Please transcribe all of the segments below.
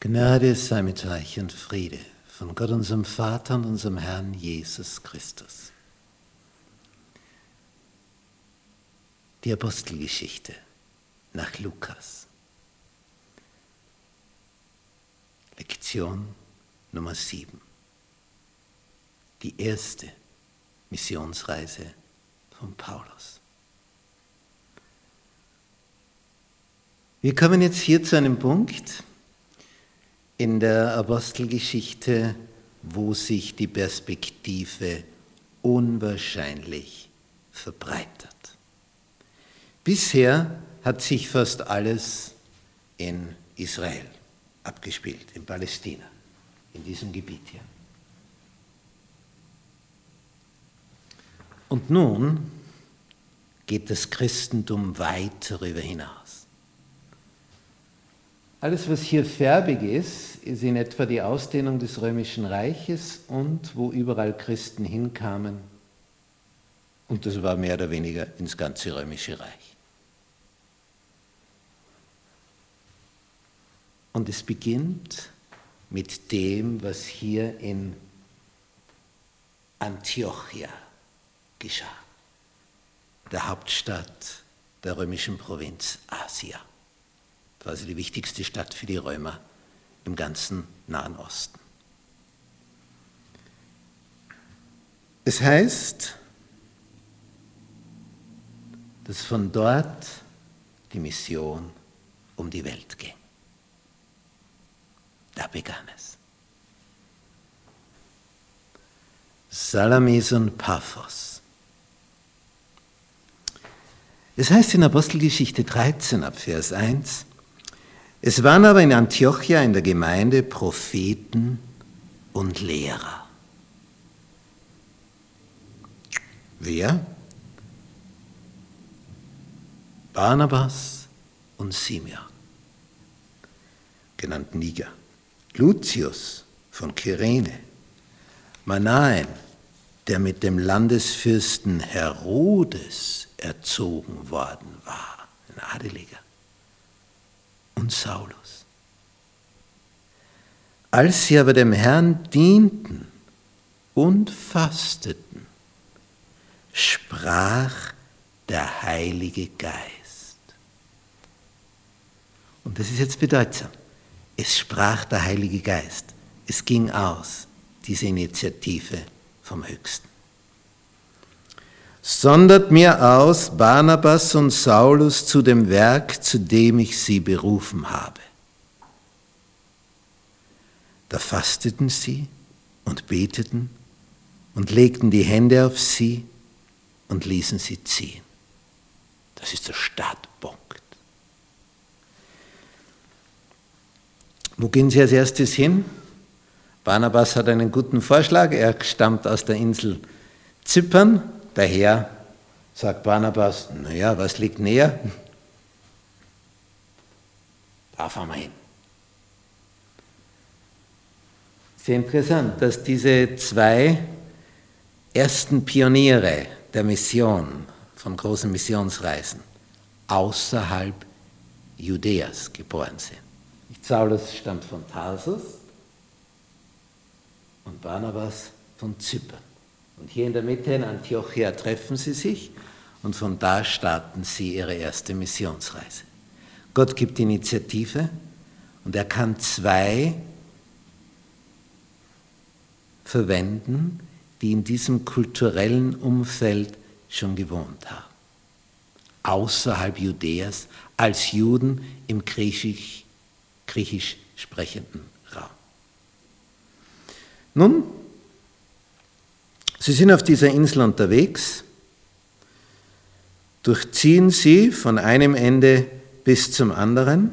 Gnade sei mit euch und Friede von Gott, unserem Vater und unserem Herrn Jesus Christus. Die Apostelgeschichte nach Lukas. Lektion Nummer 7. Die erste Missionsreise von Paulus. Wir kommen jetzt hier zu einem Punkt, in der Apostelgeschichte, wo sich die Perspektive unwahrscheinlich verbreitert. Bisher hat sich fast alles in Israel abgespielt, in Palästina, in diesem Gebiet hier. Und nun geht das Christentum weit darüber hinaus. Alles, was hier färbig ist, ist in etwa die Ausdehnung des römischen Reiches und wo überall Christen hinkamen. Und das war mehr oder weniger ins ganze römische Reich. Und es beginnt mit dem, was hier in Antiochia geschah, der Hauptstadt der römischen Provinz Asia quasi die wichtigste Stadt für die Römer im ganzen Nahen Osten. Es heißt, dass von dort die Mission um die Welt ging. Da begann es. Salamis und Paphos. Es heißt in Apostelgeschichte 13 ab Vers 1, es waren aber in Antiochia in der Gemeinde Propheten und Lehrer. Wer? Barnabas und Simeon, genannt Niger, Lucius von Kyrene, Manaen, der mit dem Landesfürsten Herodes erzogen worden war, ein Adeliger, und Saulus. Als sie aber dem Herrn dienten und fasteten, sprach der Heilige Geist. Und das ist jetzt bedeutsam. Es sprach der Heilige Geist. Es ging aus, diese Initiative vom Höchsten sondert mir aus Barnabas und Saulus zu dem Werk, zu dem ich sie berufen habe. Da fasteten sie und beteten und legten die Hände auf sie und ließen sie ziehen. Das ist der Startpunkt. Wo gehen sie als erstes hin? Barnabas hat einen guten Vorschlag. Er stammt aus der Insel Zypern Daher sagt Barnabas, naja, was liegt näher? Da fahren wir hin. Sehr interessant, dass diese zwei ersten Pioniere der Mission, von großen Missionsreisen, außerhalb Judäas geboren sind. Saulus stammt von Tarsus und Barnabas von Zypern. Und hier in der Mitte in Antiochia treffen sie sich und von da starten sie ihre erste Missionsreise. Gott gibt Initiative und er kann zwei verwenden, die in diesem kulturellen Umfeld schon gewohnt haben. Außerhalb Judäas, als Juden im griechisch, griechisch sprechenden Raum. Nun, Sie sind auf dieser Insel unterwegs, durchziehen sie von einem Ende bis zum anderen.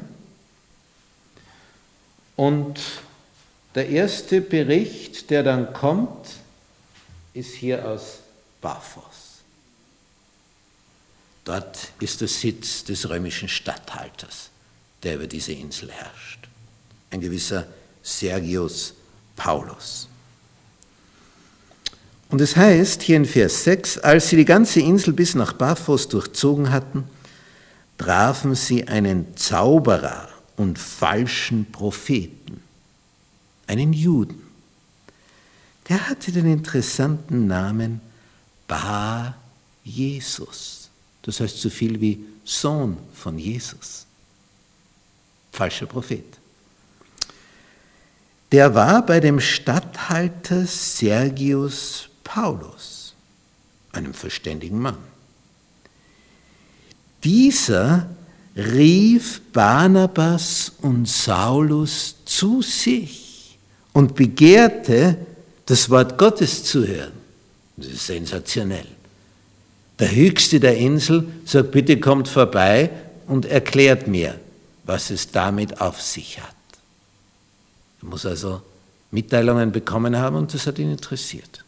Und der erste Bericht, der dann kommt, ist hier aus Paphos. Dort ist der Sitz des römischen Statthalters, der über diese Insel herrscht. Ein gewisser Sergius Paulus. Und es heißt hier in Vers 6, als sie die ganze Insel bis nach Paphos durchzogen hatten, trafen sie einen Zauberer und falschen Propheten, einen Juden. Der hatte den interessanten Namen Bar Jesus. Das heißt so viel wie Sohn von Jesus. Falscher Prophet. Der war bei dem Statthalter Sergius Paulus, einem verständigen Mann. Dieser rief Barnabas und Saulus zu sich und begehrte, das Wort Gottes zu hören. Das ist sensationell. Der Höchste der Insel sagt, bitte kommt vorbei und erklärt mir, was es damit auf sich hat. Er muss also Mitteilungen bekommen haben und das hat ihn interessiert.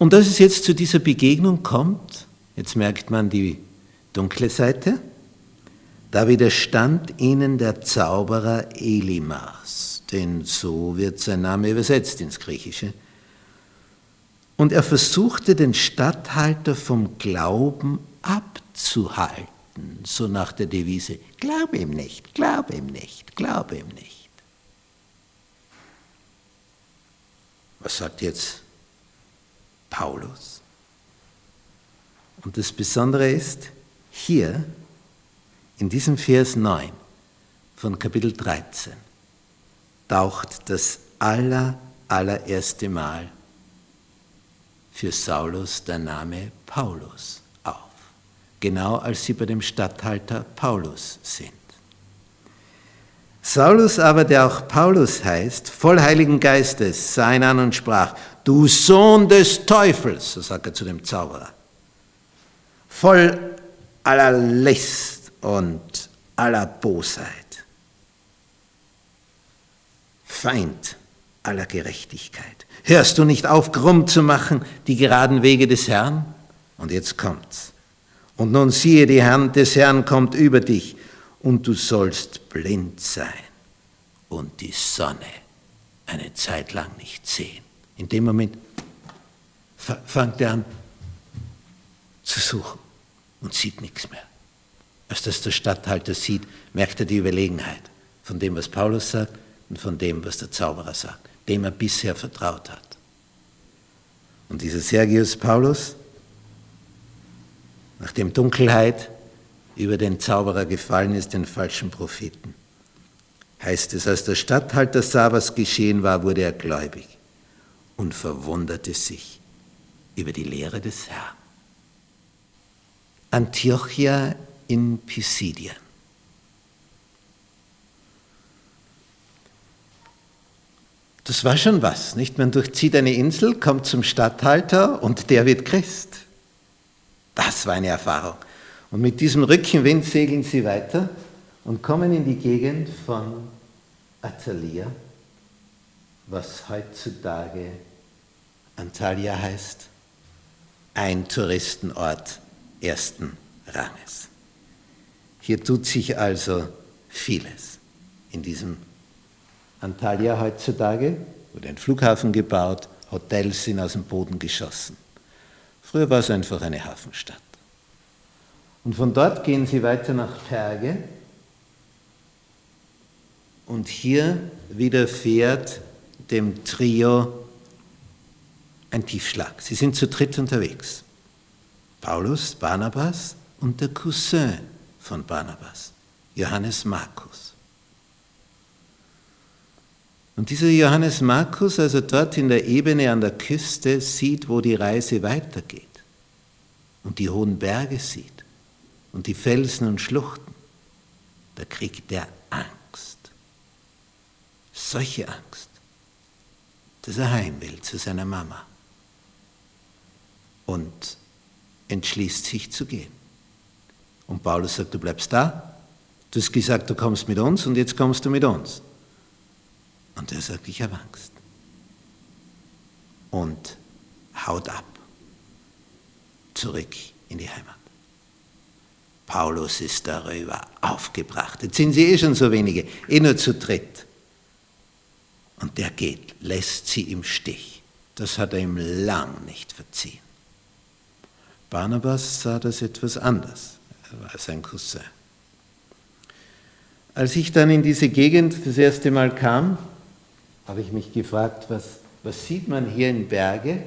Und dass es jetzt zu dieser Begegnung kommt, jetzt merkt man die dunkle Seite, da widerstand ihnen der Zauberer Elimas, denn so wird sein Name übersetzt ins Griechische. Und er versuchte den Statthalter vom Glauben abzuhalten, so nach der Devise, glaube ihm nicht, glaube ihm nicht, glaube ihm nicht. Was sagt jetzt Paulus. Und das Besondere ist, hier in diesem Vers 9 von Kapitel 13 taucht das aller, allererste Mal für Saulus der Name Paulus auf, genau als sie bei dem Statthalter Paulus sind. Saulus aber, der auch Paulus heißt, voll Heiligen Geistes, sah ihn an und sprach, du Sohn des Teufels, so sagt er zu dem Zauberer, voll aller List und aller Bosheit, Feind aller Gerechtigkeit. Hörst du nicht auf, krumm zu machen die geraden Wege des Herrn? Und jetzt kommt's. Und nun siehe, die Hand des Herrn kommt über dich und du sollst blind sein und die Sonne eine Zeit lang nicht sehen. In dem Moment fängt er an zu suchen und sieht nichts mehr. Als das der Statthalter sieht, merkt er die Überlegenheit von dem, was Paulus sagt und von dem, was der Zauberer sagt, dem er bisher vertraut hat. Und dieser Sergius Paulus, nachdem Dunkelheit über den Zauberer gefallen ist, den falschen Propheten. Heißt es, als der Statthalter sah, was geschehen war, wurde er gläubig und verwunderte sich über die Lehre des Herrn. Antiochia in Pisidien. Das war schon was, nicht? Man durchzieht eine Insel, kommt zum Statthalter und der wird Christ. Das war eine Erfahrung. Und mit diesem Rückenwind segeln sie weiter und kommen in die Gegend von Atalia, was heutzutage Antalya heißt, ein Touristenort ersten Ranges. Hier tut sich also vieles. In diesem Antalya heutzutage wurde ein Flughafen gebaut, Hotels sind aus dem Boden geschossen. Früher war es einfach eine Hafenstadt. Und von dort gehen sie weiter nach Perge. Und hier widerfährt dem Trio ein Tiefschlag. Sie sind zu dritt unterwegs. Paulus, Barnabas und der Cousin von Barnabas, Johannes Markus. Und dieser Johannes Markus, also dort in der Ebene an der Küste, sieht, wo die Reise weitergeht und die hohen Berge sieht und die Felsen und Schluchten, da kriegt er Angst. Solche Angst, dass er heim will zu seiner Mama und entschließt sich zu gehen. Und Paulus sagt, du bleibst da. Du hast gesagt, du kommst mit uns und jetzt kommst du mit uns. Und er sagt, ich habe Angst. Und haut ab. Zurück in die Heimat. Paulus ist darüber aufgebracht. Jetzt sind sie eh schon so wenige, eh nur zu dritt. Und der geht, lässt sie im Stich. Das hat er ihm lang nicht verziehen. Barnabas sah das etwas anders. war sein Cousin. Als ich dann in diese Gegend das erste Mal kam, habe ich mich gefragt, was, was sieht man hier in Berge?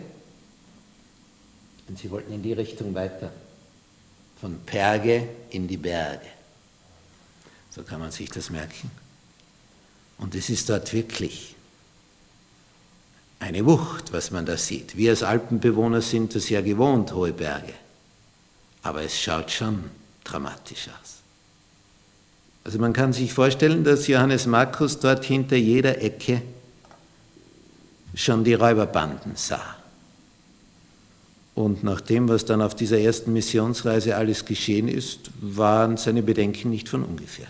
Und sie wollten in die Richtung weiter, von Perge in die Berge. So kann man sich das merken. Und es ist dort wirklich eine Wucht, was man da sieht. Wir als Alpenbewohner sind das ja gewohnt, hohe Berge. Aber es schaut schon dramatisch aus. Also man kann sich vorstellen, dass Johannes Markus dort hinter jeder Ecke schon die Räuberbanden sah. Und nach dem, was dann auf dieser ersten Missionsreise alles geschehen ist, waren seine Bedenken nicht von ungefähr.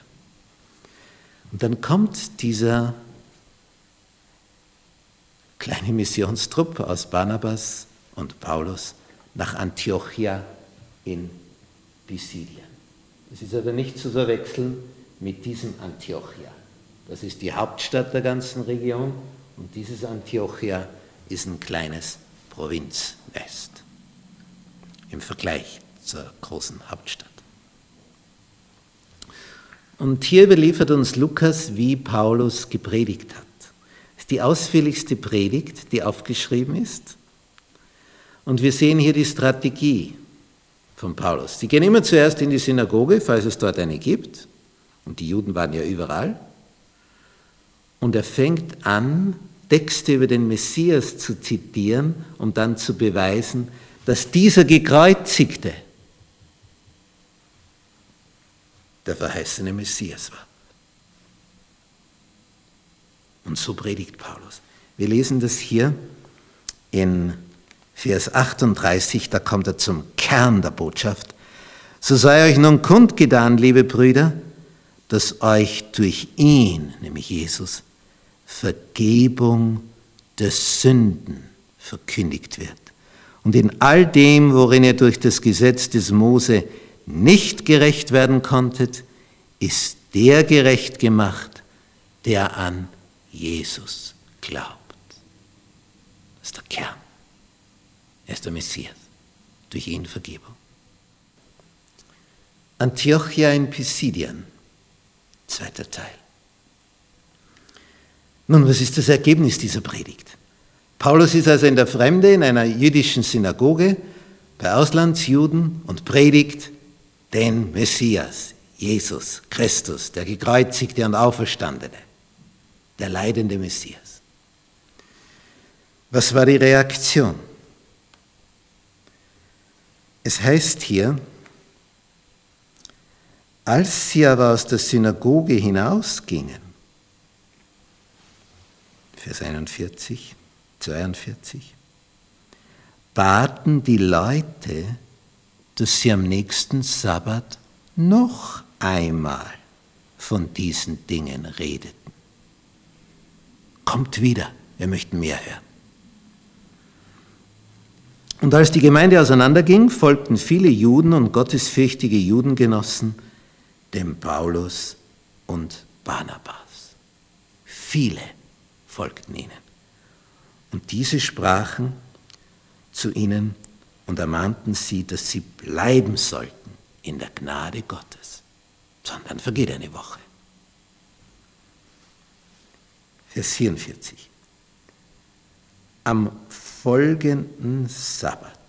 Und dann kommt dieser kleine Missionstrupp aus Barnabas und Paulus nach Antiochia in Pisidien. Das ist aber nicht zu verwechseln mit diesem Antiochia. Das ist die Hauptstadt der ganzen Region und dieses Antiochia ist ein kleines Provinznest im Vergleich zur großen Hauptstadt. Und hier überliefert uns Lukas, wie Paulus gepredigt hat. Das ist die ausführlichste Predigt, die aufgeschrieben ist. Und wir sehen hier die Strategie von Paulus. Sie gehen immer zuerst in die Synagoge, falls es dort eine gibt. Und die Juden waren ja überall. Und er fängt an, Texte über den Messias zu zitieren, um dann zu beweisen, dass dieser Gekreuzigte der verheißene Messias war. Und so predigt Paulus. Wir lesen das hier in Vers 38, da kommt er zum Kern der Botschaft. So sei euch nun kundgetan, liebe Brüder, dass euch durch ihn, nämlich Jesus, Vergebung der Sünden verkündigt wird. Und in all dem, worin ihr durch das Gesetz des Mose nicht gerecht werden konntet, ist der gerecht gemacht, der an Jesus glaubt. Das ist der Kern. Er ist der Messias. Durch ihn Vergebung. Antiochia in Pisidien, zweiter Teil. Nun, was ist das Ergebnis dieser Predigt? Paulus ist also in der Fremde in einer jüdischen Synagoge bei Auslandsjuden und predigt den Messias, Jesus Christus, der gekreuzigte und auferstandene, der leidende Messias. Was war die Reaktion? Es heißt hier, als sie aber aus der Synagoge hinausgingen, Vers 41, 42, baten die Leute, dass sie am nächsten Sabbat noch einmal von diesen Dingen redeten. Kommt wieder, wir möchten mehr hören. Und als die Gemeinde auseinanderging, folgten viele Juden und gottesfürchtige Judengenossen dem Paulus und Barnabas. Viele folgten ihnen. Und diese sprachen zu ihnen und ermahnten sie, dass sie bleiben sollten in der Gnade Gottes. Sondern vergeht eine Woche. Vers 44. Am folgenden Sabbat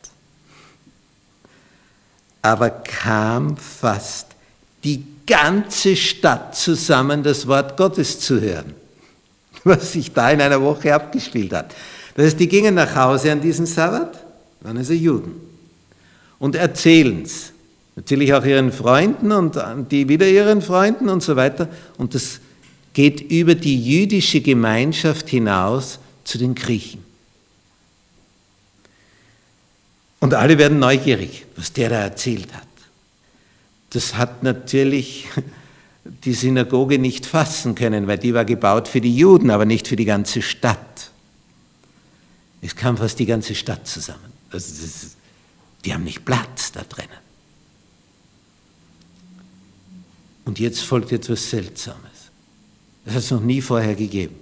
aber kam fast die ganze Stadt zusammen, das Wort Gottes zu hören, was sich da in einer Woche abgespielt hat. Das heißt, die gingen nach Hause an diesem Sabbat waren also Juden. Und erzählen es. Natürlich auch ihren Freunden und die wieder ihren Freunden und so weiter. Und das geht über die jüdische Gemeinschaft hinaus zu den Griechen. Und alle werden neugierig, was der da erzählt hat. Das hat natürlich die Synagoge nicht fassen können, weil die war gebaut für die Juden, aber nicht für die ganze Stadt. Es kam fast die ganze Stadt zusammen. Also ist, die haben nicht Platz da drinnen. Und jetzt folgt etwas Seltsames. Das hat es noch nie vorher gegeben.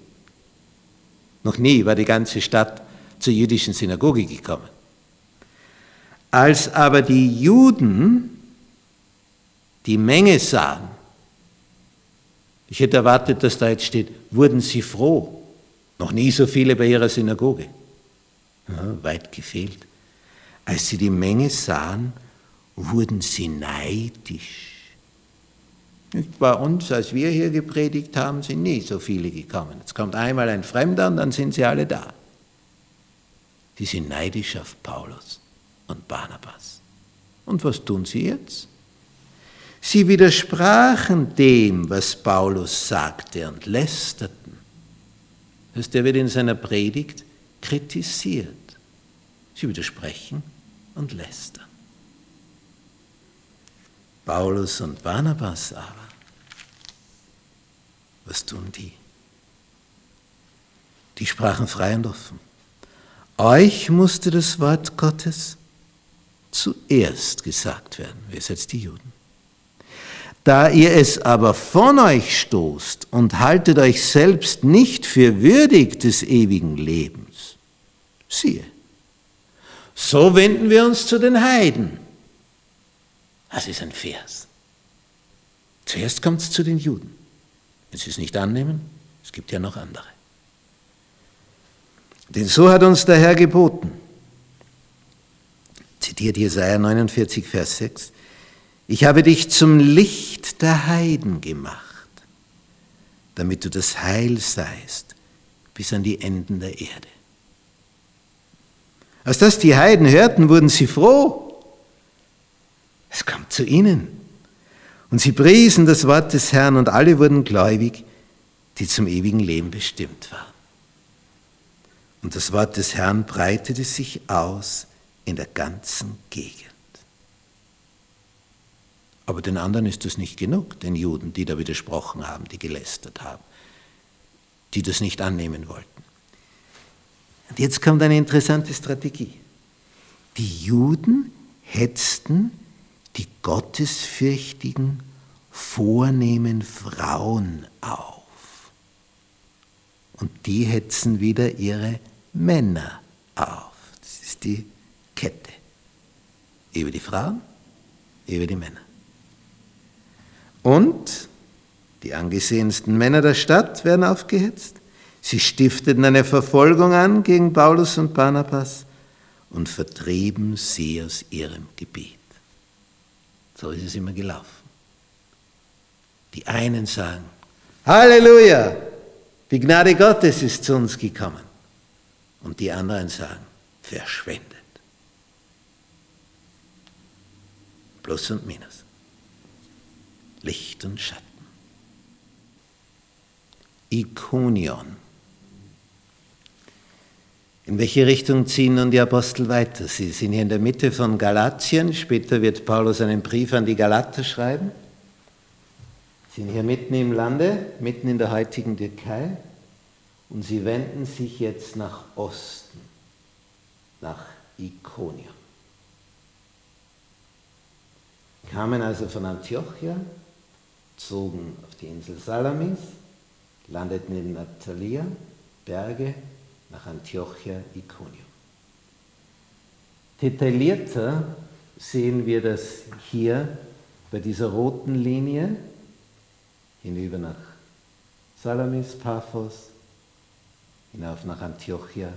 Noch nie war die ganze Stadt zur jüdischen Synagoge gekommen. Als aber die Juden die Menge sahen. Ich hätte erwartet, dass da jetzt steht, wurden sie froh. Noch nie so viele bei ihrer Synagoge. Ja, weit gefehlt. Als sie die Menge sahen, wurden sie neidisch. Bei uns, als wir hier gepredigt haben, sind nie so viele gekommen. Jetzt kommt einmal ein Fremder und dann sind sie alle da. Die sind neidisch auf Paulus und Barnabas. Und was tun sie jetzt? Sie widersprachen dem, was Paulus sagte und lästerten. Das der wird in seiner Predigt kritisiert. Sie widersprechen und lästern. Paulus und Barnabas aber, was tun die? Die sprachen frei und offen. Euch musste das Wort Gottes zuerst gesagt werden. Wer seid die Juden? Da ihr es aber von euch stoßt und haltet euch selbst nicht für würdig des ewigen Lebens, siehe, so wenden wir uns zu den Heiden. Das ist ein Vers. Zuerst kommt es zu den Juden. Wenn sie es nicht annehmen, es gibt ja noch andere. Denn so hat uns der Herr geboten. Zitiert Jesaja 49, Vers 6. Ich habe dich zum Licht der Heiden gemacht, damit du das Heil seist bis an die Enden der Erde. Als das die Heiden hörten, wurden sie froh. Es kam zu ihnen. Und sie priesen das Wort des Herrn und alle wurden gläubig, die zum ewigen Leben bestimmt waren. Und das Wort des Herrn breitete sich aus in der ganzen Gegend. Aber den anderen ist das nicht genug, den Juden, die da widersprochen haben, die gelästert haben, die das nicht annehmen wollten. Und jetzt kommt eine interessante Strategie. Die Juden hetzten die gottesfürchtigen, vornehmen Frauen auf. Und die hetzen wieder ihre Männer auf. Das ist die Kette. Über die Frauen, über die Männer. Und die angesehensten Männer der Stadt werden aufgehetzt. Sie stifteten eine Verfolgung an gegen Paulus und Barnabas und vertrieben sie aus ihrem Gebiet. So ist es immer gelaufen. Die einen sagen, Halleluja, die Gnade Gottes ist zu uns gekommen. Und die anderen sagen, verschwendet. Plus und Minus. Licht und Schatten. Ikonion. In welche Richtung ziehen nun die Apostel weiter? Sie sind hier in der Mitte von Galatien. Später wird Paulus einen Brief an die Galater schreiben. Sie sind hier mitten im Lande, mitten in der heutigen Türkei. Und sie wenden sich jetzt nach Osten, nach Ikonion. Kamen also von Antiochia, zogen auf die Insel Salamis, landeten in Natalia, Berge, nach Antiochia, Iconium. Detaillierter sehen wir das hier bei dieser roten Linie hinüber nach Salamis, Paphos, hinauf nach Antiochia,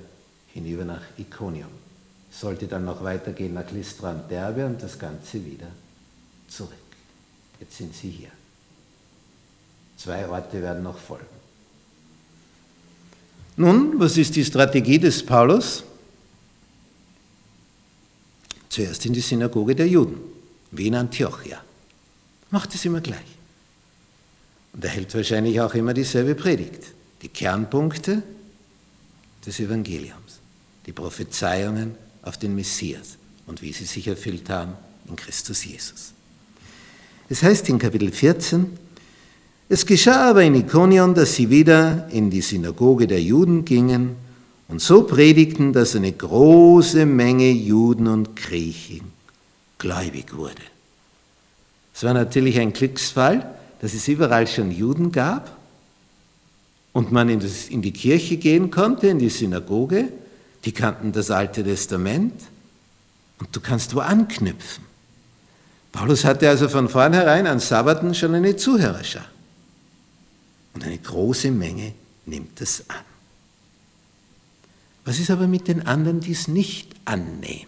hinüber nach Iconium. Sollte dann noch weitergehen nach Lystra und Derbe und das Ganze wieder zurück. Jetzt sind sie hier. Zwei Orte werden noch folgen. Nun, was ist die Strategie des Paulus? Zuerst in die Synagoge der Juden, wie in Antiochia. Macht es immer gleich. Und er hält wahrscheinlich auch immer dieselbe Predigt. Die Kernpunkte des Evangeliums, die Prophezeiungen auf den Messias und wie sie sich erfüllt haben in Christus Jesus. Es heißt in Kapitel 14, es geschah aber in Ikonion, dass sie wieder in die Synagoge der Juden gingen und so predigten, dass eine große Menge Juden und Griechen gläubig wurde. Es war natürlich ein Glücksfall, dass es überall schon Juden gab und man in, das, in die Kirche gehen konnte, in die Synagoge. Die kannten das Alte Testament und du kannst wo anknüpfen. Paulus hatte also von vornherein an Sabbaten schon eine Zuhörerschar. Und eine große Menge nimmt es an. Was ist aber mit den anderen, die es nicht annehmen?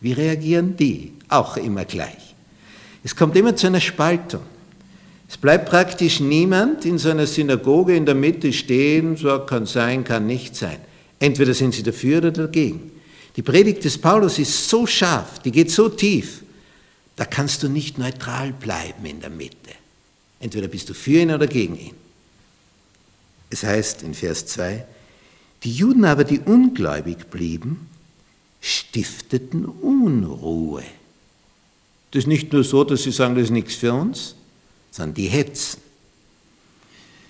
Wie reagieren die? Auch immer gleich. Es kommt immer zu einer Spaltung. Es bleibt praktisch niemand in so einer Synagoge in der Mitte stehen, so kann sein, kann nicht sein. Entweder sind sie dafür oder dagegen. Die Predigt des Paulus ist so scharf, die geht so tief, da kannst du nicht neutral bleiben in der Mitte. Entweder bist du für ihn oder gegen ihn. Es heißt in Vers 2, die Juden aber, die ungläubig blieben, stifteten Unruhe. Das ist nicht nur so, dass sie sagen, das ist nichts für uns, sondern die hetzen.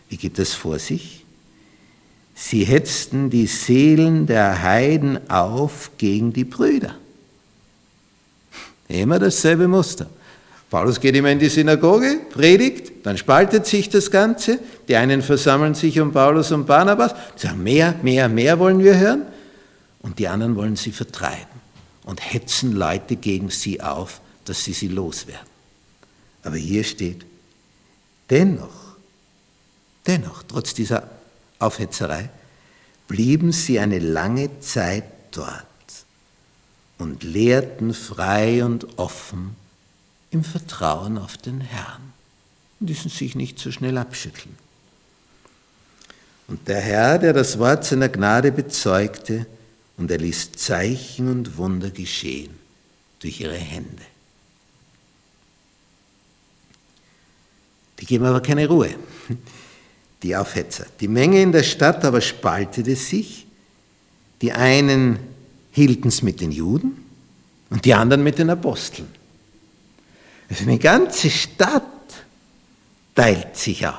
Wie geht das vor sich? Sie hetzten die Seelen der Heiden auf gegen die Brüder. Immer dasselbe Muster. Paulus geht immer in die Synagoge, predigt, dann spaltet sich das Ganze. Die einen versammeln sich um Paulus und Barnabas, sagen, mehr, mehr, mehr wollen wir hören. Und die anderen wollen sie vertreiben und hetzen Leute gegen sie auf, dass sie sie loswerden. Aber hier steht, dennoch, dennoch, trotz dieser Aufhetzerei, blieben sie eine lange Zeit dort und lehrten frei und offen im Vertrauen auf den Herrn und ließen sich nicht so schnell abschütteln. Und der Herr, der das Wort seiner Gnade bezeugte, und er ließ Zeichen und Wunder geschehen durch ihre Hände. Die geben aber keine Ruhe, die Aufhetzer. Die Menge in der Stadt aber spaltete sich. Die einen hielten es mit den Juden und die anderen mit den Aposteln. Also eine ganze Stadt teilt sich auf.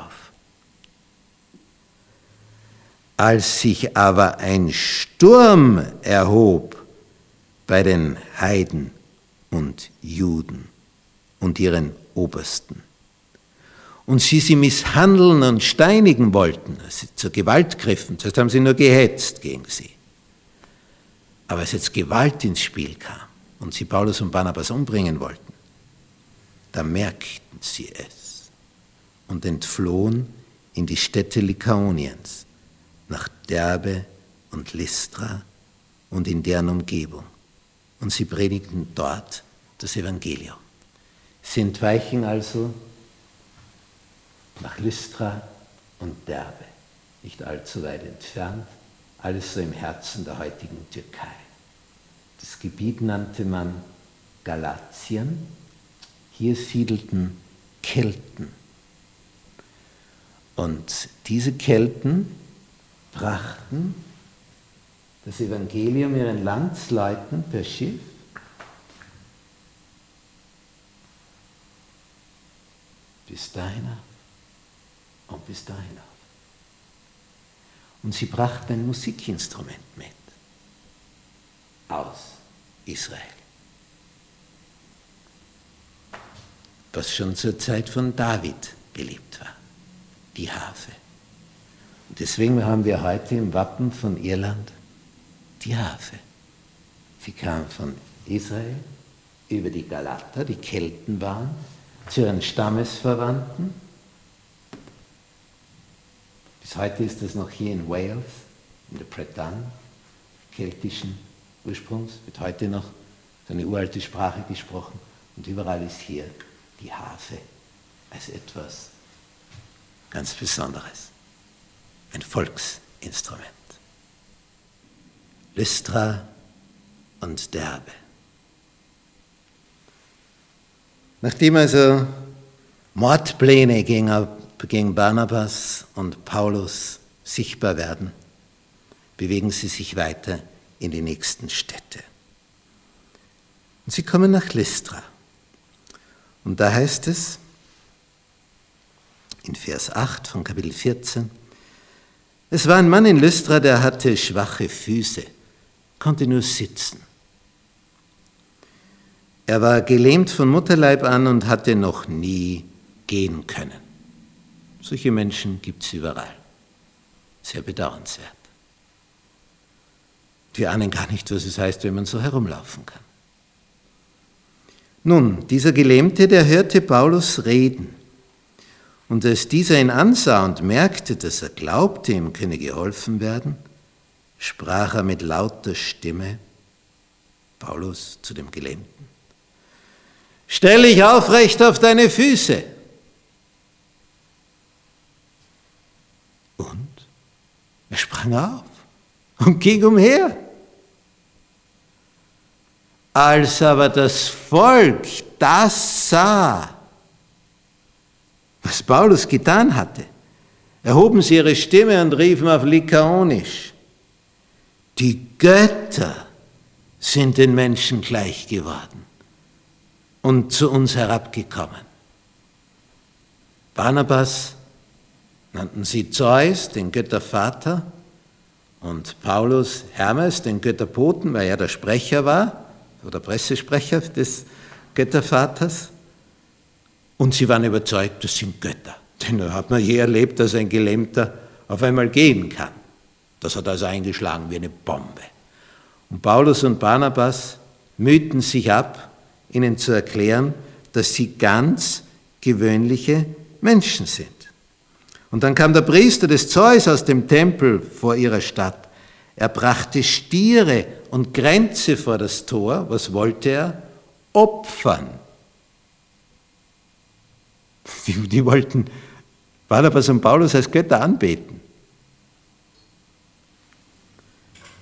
Als sich aber ein Sturm erhob bei den Heiden und Juden und ihren Obersten, und sie sie misshandeln und steinigen wollten, also zur Gewalt griffen, das haben sie nur gehetzt gegen sie. Aber als jetzt Gewalt ins Spiel kam und sie Paulus und Barnabas umbringen wollten, da merkten sie es und entflohen in die Städte Lykaoniens nach Derbe und Lystra und in deren Umgebung. Und sie predigten dort das Evangelium. Sie entweichen also nach Lystra und Derbe, nicht allzu weit entfernt, alles so im Herzen der heutigen Türkei. Das Gebiet nannte man Galatien. Hier siedelten Kelten. Und diese Kelten brachten das Evangelium ihren Landsleuten per Schiff bis dahin und bis dahin. Und sie brachten ein Musikinstrument mit aus Israel, was schon zur Zeit von David beliebt war, die Harfe. Deswegen haben wir heute im Wappen von Irland die Harfe. Sie kam von Israel über die Galater, die Kelten waren, zu ihren Stammesverwandten. Bis heute ist das noch hier in Wales, in der Bretagne, keltischen Ursprungs, wird heute noch eine uralte Sprache gesprochen und überall ist hier die Harfe als etwas ganz Besonderes ein Volksinstrument. Lystra und Derbe. Nachdem also Mordpläne gegen, Barnabas und Paulus sichtbar werden, bewegen sie sich weiter in die nächsten Städte. Und sie kommen nach Lystra. Und da heißt es in Vers 8 von Kapitel 14, es war ein Mann in Lystra, der hatte schwache Füße, konnte nur sitzen. Er war gelähmt von Mutterleib an und hatte noch nie gehen können. Solche Menschen gibt es überall. Sehr bedauernswert. Wir ahnen gar nicht, was es heißt, wenn man so herumlaufen kann. Nun, dieser Gelähmte, der hörte Paulus reden. Und als dieser ihn ansah und merkte, dass er glaubte, ihm könne geholfen werden, sprach er mit lauter Stimme, Paulus zu dem Gelähmten, Stell dich aufrecht auf deine Füße. Und er sprang auf und ging umher. Als aber das Volk das sah, was Paulus getan hatte, erhoben sie ihre Stimme und riefen auf Lykaonisch, die Götter sind den Menschen gleich geworden und zu uns herabgekommen. Barnabas nannten sie Zeus, den Göttervater, und Paulus Hermes, den Götterboten, weil er der Sprecher war, oder Pressesprecher des Göttervaters. Und sie waren überzeugt, das sind Götter. Denn da hat man je erlebt, dass ein Gelähmter auf einmal gehen kann. Das hat also eingeschlagen wie eine Bombe. Und Paulus und Barnabas mühten sich ab, ihnen zu erklären, dass sie ganz gewöhnliche Menschen sind. Und dann kam der Priester des Zeus aus dem Tempel vor ihrer Stadt. Er brachte Stiere und Grenze vor das Tor. Was wollte er? Opfern. Die, die wollten Barnabas und Paulus als Götter anbeten.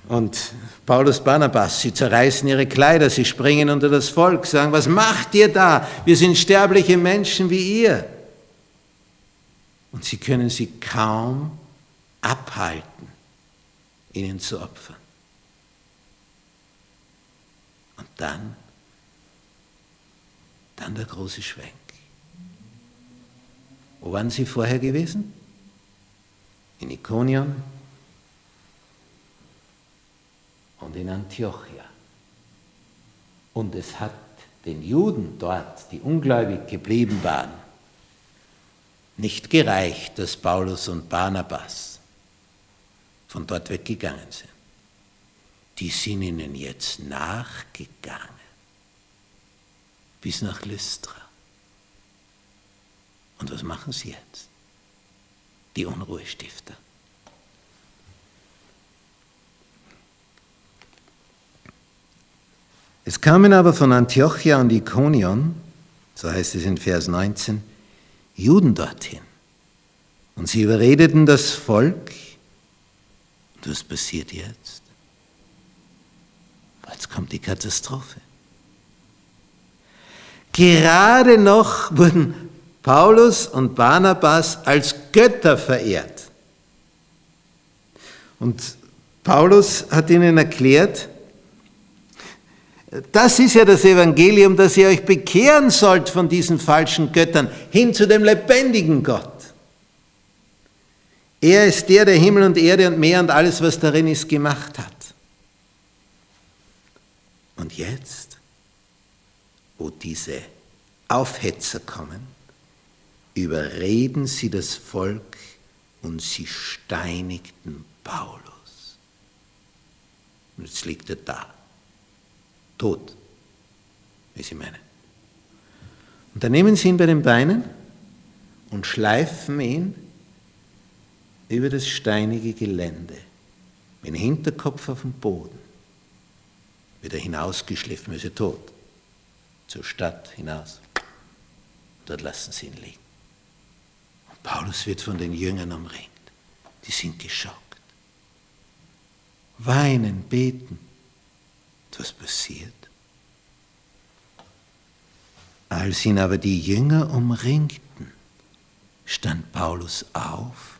Und Paulus Barnabas, sie zerreißen ihre Kleider, sie springen unter das Volk, sagen, was macht ihr da? Wir sind sterbliche Menschen wie ihr. Und sie können sie kaum abhalten, ihnen zu opfern. Und dann, dann der große Schwenk. Wo waren sie vorher gewesen? In Ikonion und in Antiochia. Und es hat den Juden dort, die ungläubig geblieben waren, nicht gereicht, dass Paulus und Barnabas von dort weggegangen sind. Die sind ihnen jetzt nachgegangen bis nach Lystra. Und was machen sie jetzt? Die Unruhestifter. Es kamen aber von Antiochia und Ikonion, so heißt es in Vers 19, Juden dorthin. Und sie überredeten das Volk. Was passiert jetzt? Jetzt kommt die Katastrophe. Gerade noch wurden Paulus und Barnabas als Götter verehrt. Und Paulus hat ihnen erklärt, das ist ja das Evangelium, dass ihr euch bekehren sollt von diesen falschen Göttern hin zu dem lebendigen Gott. Er ist der, der Himmel und Erde und Meer und alles, was darin ist, gemacht hat. Und jetzt, wo diese Aufhetzer kommen, überreden sie das Volk und sie steinigten Paulus. Und jetzt liegt er da tot, wie sie meinen. Und dann nehmen sie ihn bei den Beinen und schleifen ihn über das steinige Gelände, mit dem Hinterkopf auf dem Boden, wird er hinausgeschliffen, ist er tot, zur Stadt hinaus. Dort lassen sie ihn liegen. Und Paulus wird von den Jüngern umringt. Die sind geschockt. Weinen, beten. Was passiert? Als ihn aber die Jünger umringten, stand Paulus auf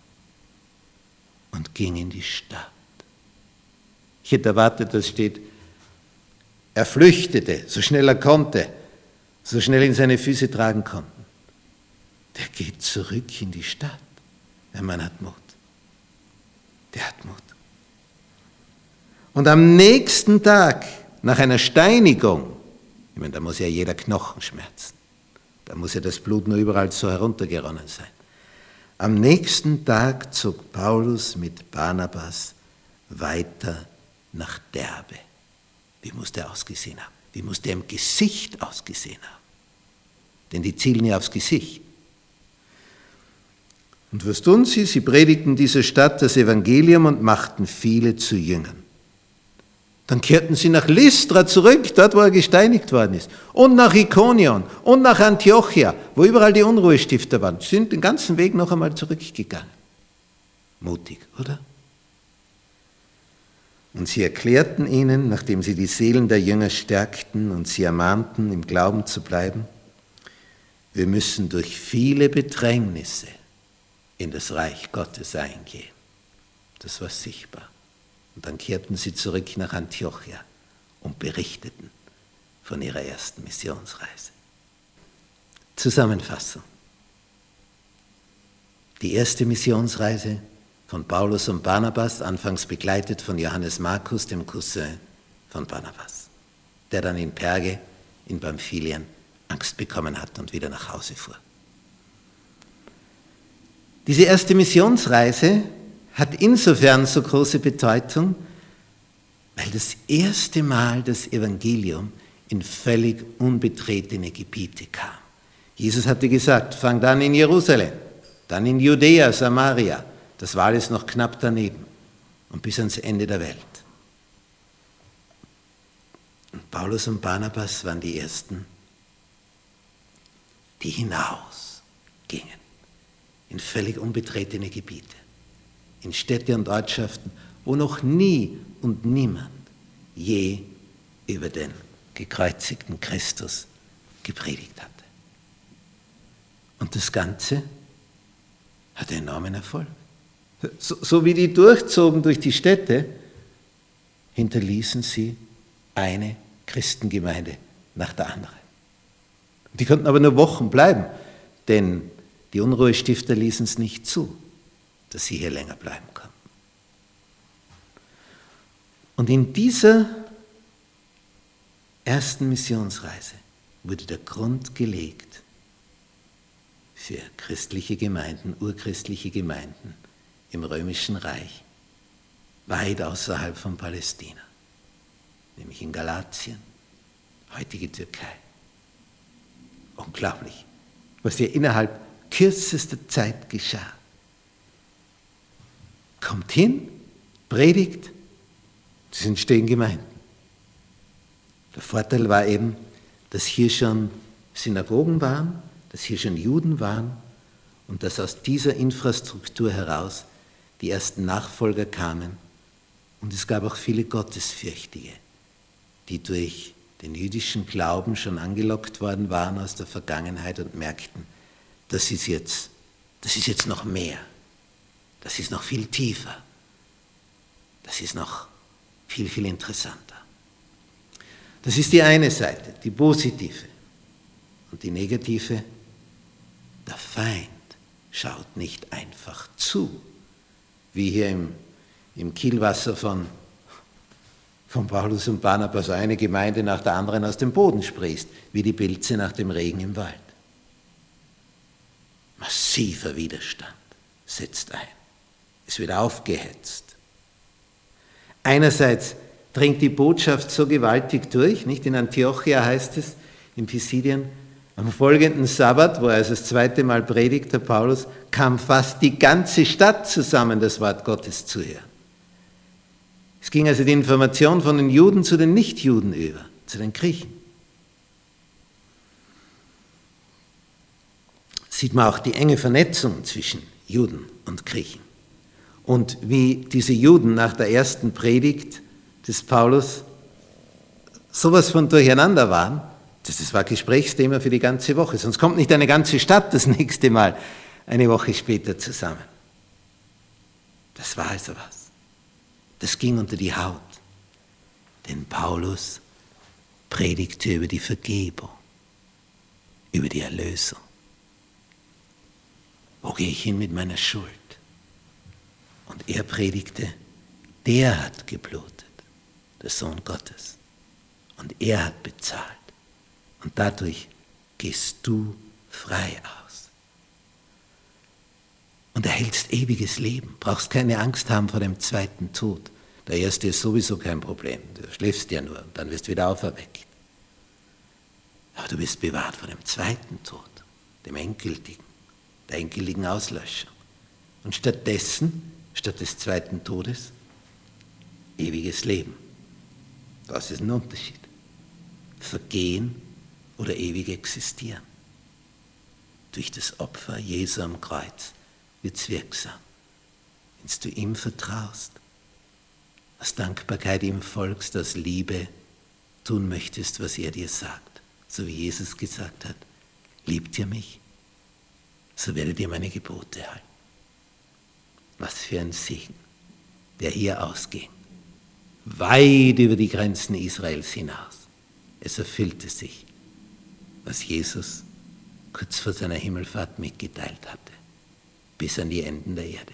und ging in die Stadt. Ich hätte erwartet, dass steht, er flüchtete, so schnell er konnte, so schnell ihn seine Füße tragen konnten. Der geht zurück in die Stadt. Der Mann hat Mut. Der hat Mut. Und am nächsten Tag nach einer Steinigung, ich meine, da muss ja jeder Knochen schmerzen, da muss ja das Blut nur überall so heruntergeronnen sein. Am nächsten Tag zog Paulus mit Barnabas weiter nach Derbe. Wie muss der ausgesehen haben? Wie muss der im Gesicht ausgesehen haben? Denn die zielen ja aufs Gesicht. Und was tun sie? Sie predigten dieser Stadt das Evangelium und machten viele zu Jüngern. Dann kehrten sie nach Lystra zurück, dort wo er gesteinigt worden ist. Und nach Ikonion und nach Antiochia, wo überall die Unruhestifter waren. Sie sind den ganzen Weg noch einmal zurückgegangen. Mutig, oder? Und sie erklärten ihnen, nachdem sie die Seelen der Jünger stärkten und sie ermahnten, im Glauben zu bleiben, wir müssen durch viele Bedrängnisse in das Reich Gottes eingehen. Das war sichtbar. Und dann kehrten sie zurück nach Antiochia und berichteten von ihrer ersten Missionsreise. Zusammenfassung. Die erste Missionsreise von Paulus und Barnabas, anfangs begleitet von Johannes Markus, dem Cousin von Barnabas, der dann in Perge in Pamphylien Angst bekommen hat und wieder nach Hause fuhr. Diese erste Missionsreise hat insofern so große Bedeutung, weil das erste Mal das Evangelium in völlig unbetretene Gebiete kam. Jesus hatte gesagt, fang dann in Jerusalem, dann in Judäa, Samaria. Das war alles noch knapp daneben und bis ans Ende der Welt. Und Paulus und Barnabas waren die Ersten, die hinausgingen in völlig unbetretene Gebiete, in Städte und Ortschaften, wo noch nie und niemand je über den gekreuzigten Christus gepredigt hatte. Und das Ganze hatte enormen Erfolg. So, so wie die durchzogen durch die Städte, hinterließen sie eine Christengemeinde nach der anderen. Die konnten aber nur Wochen bleiben, denn die Unruhestifter ließen es nicht zu, dass sie hier länger bleiben konnten. Und in dieser ersten Missionsreise wurde der Grund gelegt für christliche Gemeinden, urchristliche Gemeinden im römischen Reich, weit außerhalb von Palästina, nämlich in Galatien, heutige Türkei. Unglaublich, was hier innerhalb kürzester Zeit geschah. Kommt hin, predigt, es entstehen Gemeinden. Der Vorteil war eben, dass hier schon Synagogen waren, dass hier schon Juden waren und dass aus dieser Infrastruktur heraus die ersten Nachfolger kamen. Und es gab auch viele Gottesfürchtige, die durch den jüdischen Glauben schon angelockt worden waren aus der Vergangenheit und merkten, das ist jetzt, das ist jetzt noch mehr. Das ist noch viel tiefer. Das ist noch viel, viel interessanter. Das ist die eine Seite, die positive. Und die negative, der Feind schaut nicht einfach zu, wie hier im, im Kielwasser von, von Paulus und Barnabas eine Gemeinde nach der anderen aus dem Boden sprießt, wie die Pilze nach dem Regen im Wald. Massiver Widerstand setzt ein. Es wird aufgehetzt. Einerseits dringt die Botschaft so gewaltig durch, nicht in Antiochia heißt es, in Pisidien, am folgenden Sabbat, wo er also das zweite Mal predigt, der Paulus, kam fast die ganze Stadt zusammen, das Wort Gottes zu hören. Es ging also die Information von den Juden zu den Nichtjuden über, zu den Griechen. sieht man auch die enge Vernetzung zwischen Juden und Griechen. Und wie diese Juden nach der ersten Predigt des Paulus sowas von durcheinander waren, das war Gesprächsthema für die ganze Woche. Sonst kommt nicht eine ganze Stadt das nächste Mal eine Woche später zusammen. Das war also was. Das ging unter die Haut. Denn Paulus predigte über die Vergebung, über die Erlösung. Wo gehe ich hin mit meiner Schuld? Und er predigte, der hat geblutet, der Sohn Gottes. Und er hat bezahlt. Und dadurch gehst du frei aus. Und erhältst ewiges Leben. Brauchst keine Angst haben vor dem zweiten Tod. Der erste ist sowieso kein Problem. Du schläfst ja nur und dann wirst du wieder auferweckt. Aber du bist bewahrt vor dem zweiten Tod, dem endgültigen, der endgültigen Auslöschung. Und stattdessen, statt des zweiten Todes, ewiges Leben. Das ist ein Unterschied. Vergehen oder ewig existieren. Durch das Opfer Jesu am Kreuz wird es wirksam. Wenn du ihm vertraust, aus Dankbarkeit ihm folgst, aus Liebe tun möchtest, was er dir sagt, so wie Jesus gesagt hat, liebt ihr mich, so werdet ihr meine Gebote halten. Was für ein Segen, der hier ausging, weit über die Grenzen Israels hinaus. Es erfüllte sich, was Jesus kurz vor seiner Himmelfahrt mitgeteilt hatte, bis an die Enden der Erde.